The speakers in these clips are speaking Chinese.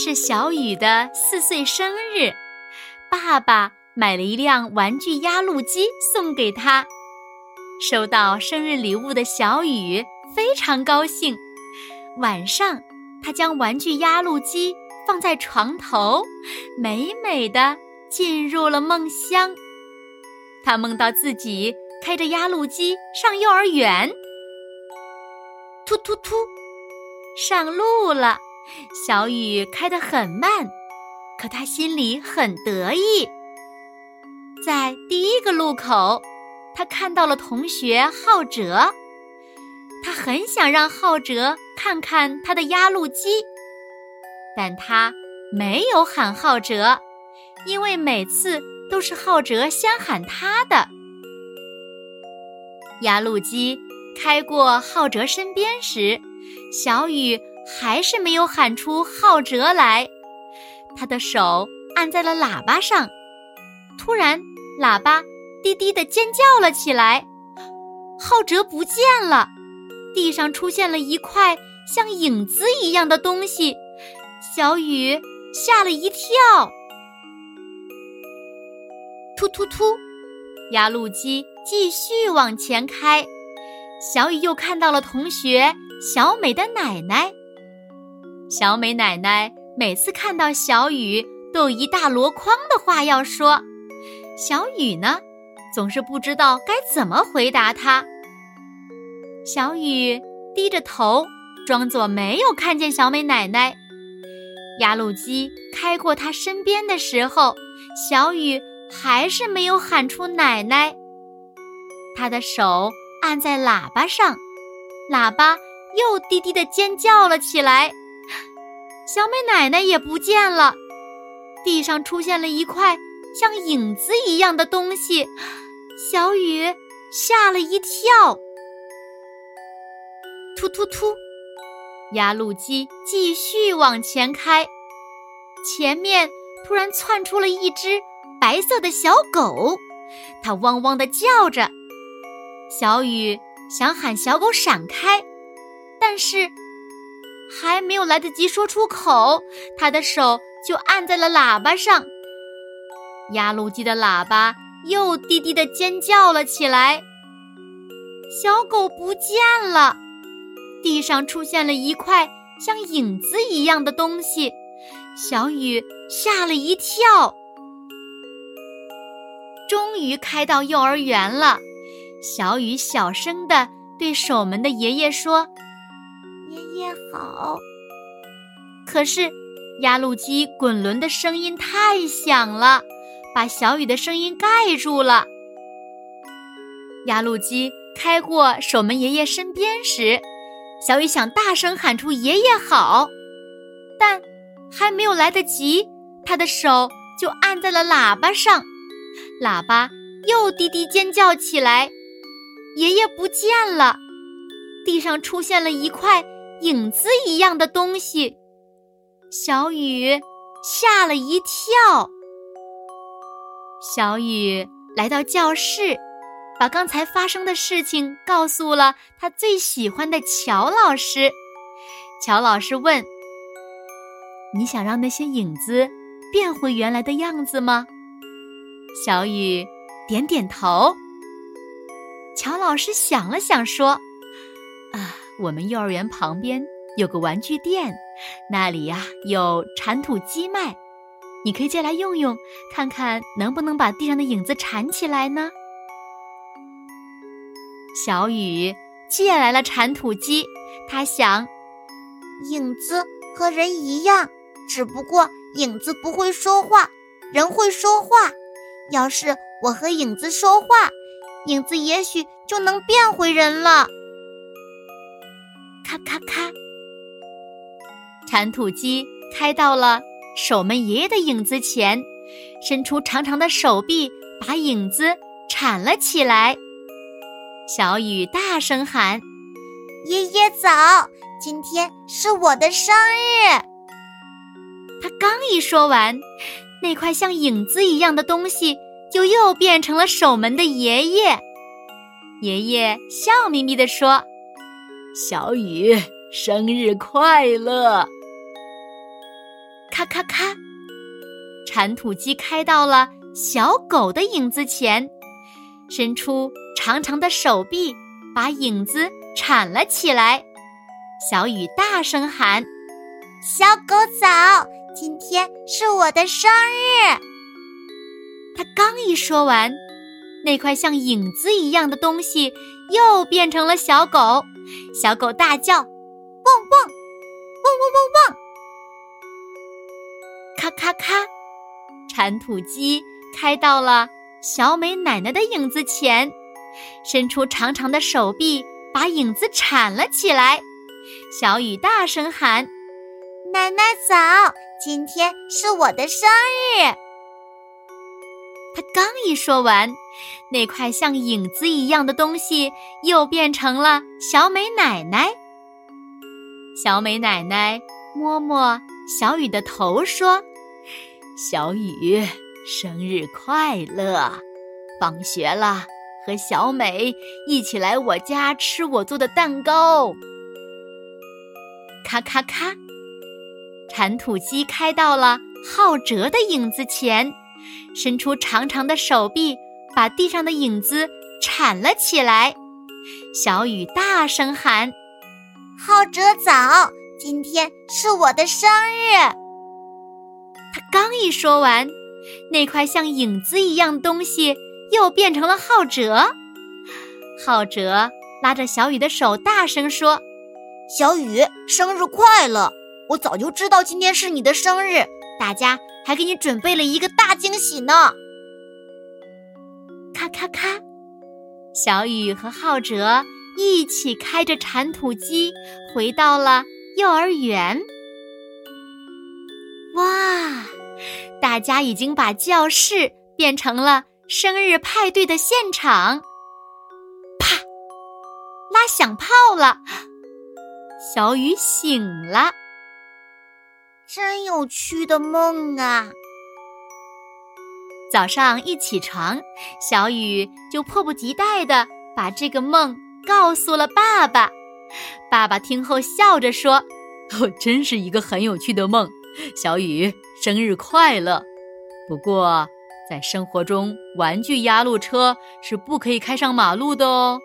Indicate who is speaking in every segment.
Speaker 1: 是小雨的四岁生日，爸爸买了一辆玩具压路机送给他。收到生日礼物的小雨非常高兴。晚上，他将玩具压路机放在床头，美美的进入了梦乡。他梦到自己开着压路机上幼儿园，突突突，上路了。小雨开得很慢，可他心里很得意。在第一个路口，他看到了同学浩哲，他很想让浩哲看看他的压路机，但他没有喊浩哲，因为每次都是浩哲先喊他的。压路机开过浩哲身边时，小雨。还是没有喊出浩哲来，他的手按在了喇叭上。突然，喇叭滴滴的尖叫了起来，浩哲不见了，地上出现了一块像影子一样的东西，小雨吓了一跳。突突突，压路机继续往前开，小雨又看到了同学小美的奶奶。小美奶奶每次看到小雨，都有一大箩筐的话要说。小雨呢，总是不知道该怎么回答她。小雨低着头，装作没有看见小美奶奶。压路机开过她身边的时候，小雨还是没有喊出奶奶。她的手按在喇叭上，喇叭又低低的尖叫了起来。小美奶奶也不见了，地上出现了一块像影子一样的东西，小雨吓了一跳。突突突，压路机继续往前开，前面突然窜出了一只白色的小狗，它汪汪的叫着。小雨想喊小狗闪开，但是。还没有来得及说出口，他的手就按在了喇叭上。压路机的喇叭又低低的尖叫了起来。小狗不见了，地上出现了一块像影子一样的东西，小雨吓了一跳。终于开到幼儿园了，小雨小声的对守门的爷爷说。
Speaker 2: 也好，
Speaker 1: 可是压路机滚轮的声音太响了，把小雨的声音盖住了。压路机开过守门爷爷身边时，小雨想大声喊出“爷爷好”，但还没有来得及，他的手就按在了喇叭上，喇叭又滴滴尖叫起来。爷爷不见了，地上出现了一块。影子一样的东西，小雨吓了一跳。小雨来到教室，把刚才发生的事情告诉了他最喜欢的乔老师。乔老师问：“你想让那些影子变回原来的样子吗？”小雨点点头。乔老师想了想说：“。”我们幼儿园旁边有个玩具店，那里呀有铲土机卖，你可以借来用用，看看能不能把地上的影子铲起来呢？小雨借来了铲土机，他想，
Speaker 2: 影子和人一样，只不过影子不会说话，人会说话。要是我和影子说话，影子也许就能变回人了。
Speaker 1: 咔咔咔，铲土机开到了守门爷爷的影子前，伸出长长的手臂，把影子铲了起来。小雨大声喊：“
Speaker 2: 爷爷早！今天是我的生日！”
Speaker 1: 他刚一说完，那块像影子一样的东西就又变成了守门的爷爷。爷爷笑眯眯地说：“
Speaker 3: 小雨，生日快乐！”
Speaker 1: 咔咔咔，铲土机开到了小狗的影子前，伸出长长的手臂，把影子铲了起来。小雨大声喊：“
Speaker 2: 小狗早！今天是我的生日！”
Speaker 1: 他刚一说完。那块像影子一样的东西又变成了小狗，小狗大叫：“汪
Speaker 2: 汪，汪汪汪汪！”
Speaker 1: 咔咔咔，铲土机开到了小美奶奶的影子前，伸出长长的手臂，把影子铲了起来。小雨大声喊：“
Speaker 2: 奶奶早！今天是我的生日！”
Speaker 1: 他刚一说完。那块像影子一样的东西又变成了小美奶奶。小美奶奶摸摸小雨的头，说：“
Speaker 3: 小雨，生日快乐！放学了，和小美一起来我家吃我做的蛋糕。”
Speaker 1: 咔咔咔，铲土机开到了浩哲的影子前，伸出长长的手臂。把地上的影子铲了起来，小雨大声喊：“
Speaker 2: 浩哲早！今天是我的生日！”
Speaker 1: 他刚一说完，那块像影子一样东西又变成了浩哲。浩哲拉着小雨的手，大声说：“
Speaker 2: 小雨，生日快乐！我早就知道今天是你的生日，大家还给你准备了一个大惊喜呢。”
Speaker 1: 咔咔咔，小雨和浩哲一起开着铲土机回到了幼儿园。哇，大家已经把教室变成了生日派对的现场。啪，拉响炮了，小雨醒了。
Speaker 2: 真有趣的梦啊！
Speaker 1: 早上一起床，小雨就迫不及待地把这个梦告诉了爸爸。爸爸听后笑着说：“
Speaker 3: 哦，真是一个很有趣的梦。小雨，生日快乐！不过，在生活中，玩具压路车是不可以开上马路的哦。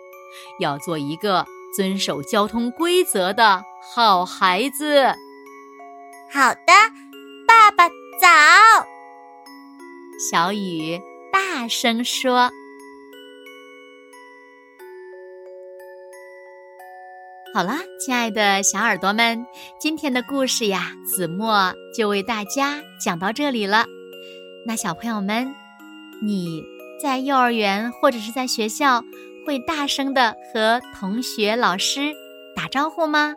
Speaker 3: 要做一个遵守交通规则的好孩子。”
Speaker 2: 好的，爸爸早。
Speaker 1: 小雨大声说：“好了，亲爱的小耳朵们，今天的故事呀，子墨就为大家讲到这里了。那小朋友们，你在幼儿园或者是在学校，会大声的和同学、老师打招呼吗？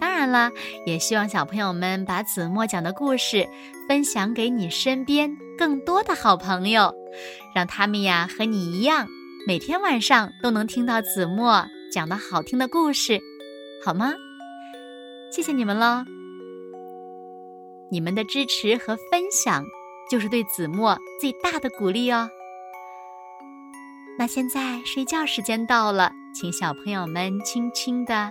Speaker 1: 当然了，也希望小朋友们把子墨讲的故事分享给你身边更多的好朋友，让他们呀和你一样，每天晚上都能听到子墨讲的好听的故事，好吗？谢谢你们喽！你们的支持和分享就是对子墨最大的鼓励哦。那现在睡觉时间到了，请小朋友们轻轻的。